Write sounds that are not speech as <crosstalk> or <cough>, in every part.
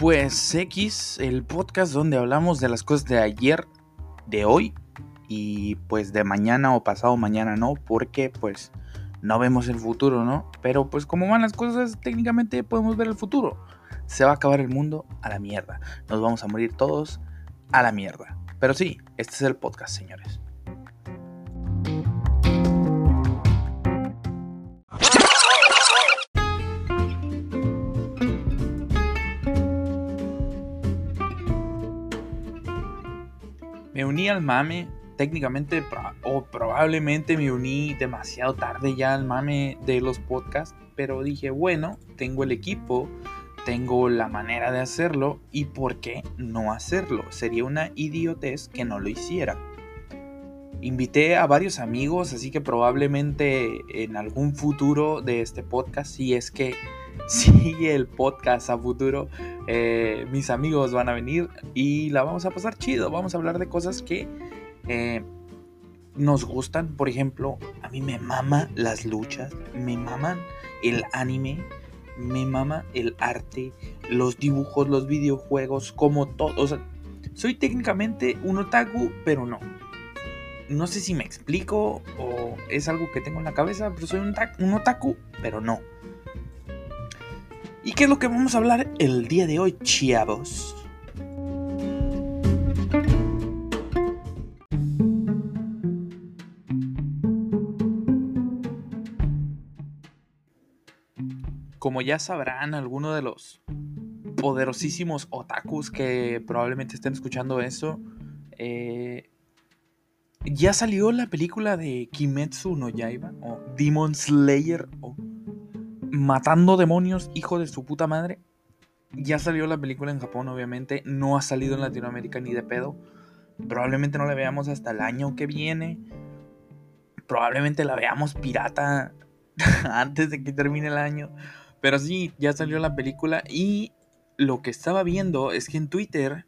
Pues X, el podcast donde hablamos de las cosas de ayer, de hoy y pues de mañana o pasado mañana no, porque pues no vemos el futuro, ¿no? Pero pues como van las cosas, técnicamente podemos ver el futuro. Se va a acabar el mundo a la mierda. Nos vamos a morir todos a la mierda. Pero sí, este es el podcast, señores. Me uní al mame, técnicamente o probablemente me uní demasiado tarde ya al mame de los podcasts, pero dije, bueno, tengo el equipo, tengo la manera de hacerlo y por qué no hacerlo. Sería una idiotez que no lo hiciera. Invité a varios amigos, así que probablemente en algún futuro de este podcast, si es que <laughs> sigue el podcast a futuro, eh, mis amigos van a venir y la vamos a pasar chido. Vamos a hablar de cosas que eh, nos gustan. Por ejemplo, a mí me mama las luchas, me maman el anime, me mama el arte, los dibujos, los videojuegos, como todo. O sea, soy técnicamente un otaku, pero no. No sé si me explico o es algo que tengo en la cabeza, pero soy un, otaku, pero no. ¿Y qué es lo que vamos a hablar el día de hoy, chavos? Como ya sabrán algunos de los poderosísimos otakus que probablemente estén escuchando eso, eh, ya salió la película de Kimetsu no Yaiba o Demon Slayer o Matando demonios, hijo de su puta madre. Ya salió la película en Japón, obviamente. No ha salido en Latinoamérica ni de pedo. Probablemente no la veamos hasta el año que viene. Probablemente la veamos pirata <laughs> antes de que termine el año. Pero sí, ya salió la película y lo que estaba viendo es que en Twitter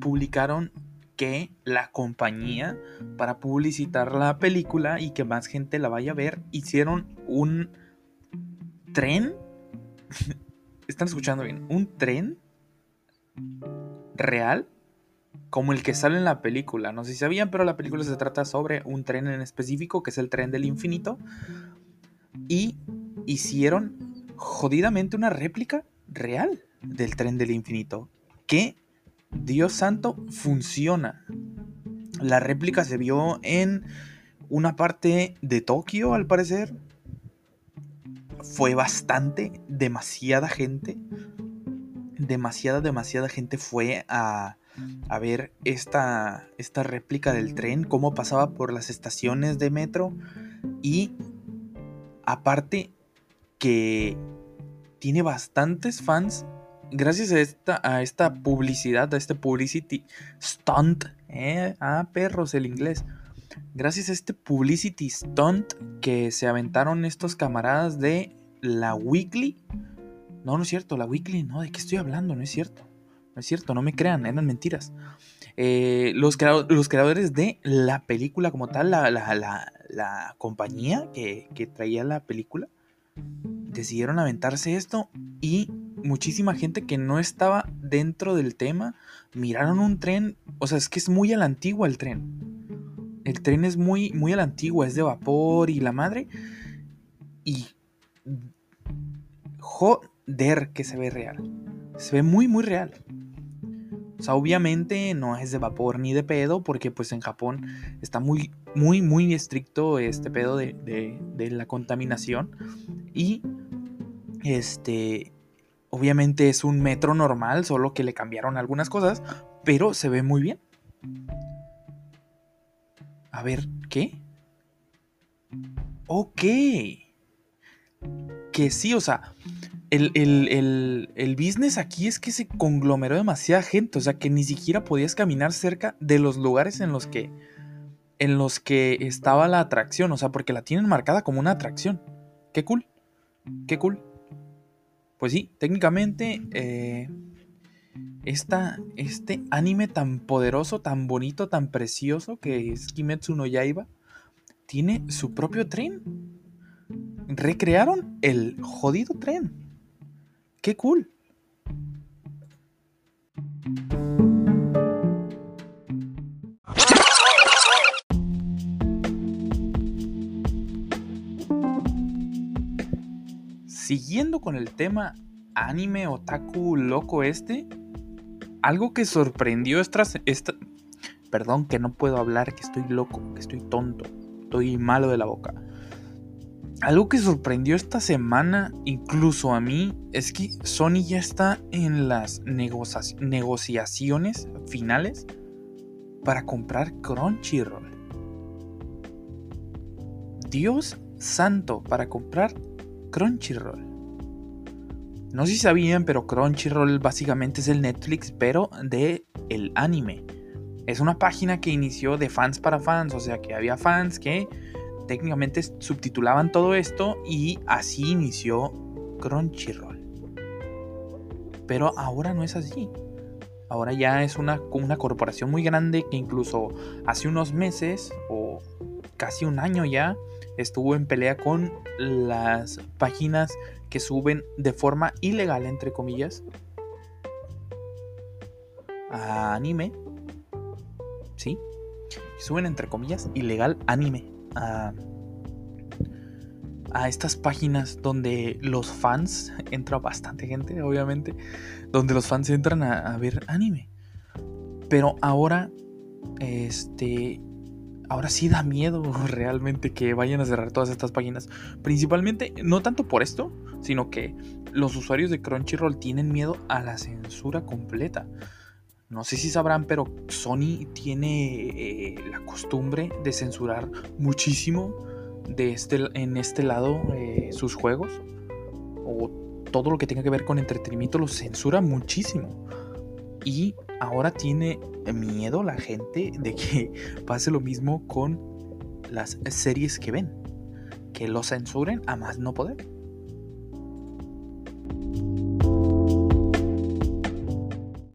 publicaron que la compañía, para publicitar la película y que más gente la vaya a ver, hicieron un tren. <laughs> ¿Están escuchando bien? Un tren real como el que sale en la película. No sé si sabían, pero la película se trata sobre un tren en específico, que es el tren del infinito. Y hicieron jodidamente una réplica real del tren del infinito. Que, Dios santo, funciona. La réplica se vio en una parte de Tokio, al parecer. Fue bastante, demasiada gente. Demasiada, demasiada gente fue a, ver esta, esta réplica del tren, cómo pasaba por las estaciones de metro. Y aparte que tiene bastantes fans gracias a esta, a esta publicidad, a este publicity stunt. Ah, perros, el inglés. Gracias a este publicity stunt que se aventaron estos camaradas de la Weekly. No, no es cierto, la Weekly, no, ¿de qué estoy hablando? No es cierto. No es cierto, no me crean, eran mentiras. Eh, los, los, creadores de la película como tal, la, la, la, la compañía que, que traía la película, decidieron aventarse esto y muchísima gente que no estaba dentro del tema miraron un tren, o sea, es que es muy a la antigua el tren. El tren es muy, muy a la antigua, es de vapor y la madre. Y joder que se ve real. Se ve muy, muy real. O sea, obviamente no es de vapor ni de pedo, porque pues en Japón está muy, muy, muy estricto este pedo de, de, de la contaminación. Y este, obviamente es un metro normal, solo que le cambiaron algunas cosas, pero se ve muy bien. A ver, ¿qué? Ok. Que sí, o sea, el, el, business aquí es que se conglomeró demasiada gente, o sea, que ni siquiera podías caminar cerca de los lugares en los que en los que estaba la atracción, o sea, porque la tienen marcada como una atracción. Qué cool. Qué cool. Pues sí, técnicamente eh, este anime tan poderoso, tan bonito, tan precioso que es Kimetsu no Yaiba, tiene su propio tren. Recrearon el jodido tren. Qué cool. Siguiendo con el tema anime otaku loco este, algo que sorprendió esta, esta... Perdón que no puedo hablar, que estoy loco, que estoy tonto, estoy malo de la boca. Algo que sorprendió esta semana, incluso a mí, es que Sony ya está en las negociaciones finales para comprar Crunchyroll. Dios santo, para comprar Crunchyroll. No sé si sabían, pero Crunchyroll básicamente es el Netflix, pero de el anime. Es una página que inició de fans para fans, o sea que había fans que técnicamente subtitulaban todo esto y así inició Crunchyroll. Pero ahora no es así. Ahora ya es una, una corporación muy grande que incluso hace unos meses o casi un año ya estuvo en pelea con las páginas que suben de forma ilegal, entre comillas, a anime. ¿Sí? Suben, entre comillas, ilegal anime a, a estas páginas donde los fans, entra bastante gente, obviamente, donde los fans entran a, a ver anime. Pero ahora, este, ahora sí da miedo <laughs> realmente que vayan a cerrar todas estas páginas. Principalmente, no tanto por esto, sino que los usuarios de Crunchyroll tienen miedo a la censura completa. No sé si sabrán, pero Sony tiene eh, la costumbre de censurar muchísimo de este, en este lado eh, sus juegos. O todo lo que tenga que ver con entretenimiento lo censura muchísimo. Y ahora tiene miedo la gente de que <laughs> pase lo mismo con las series que ven. Que lo censuren a más no poder.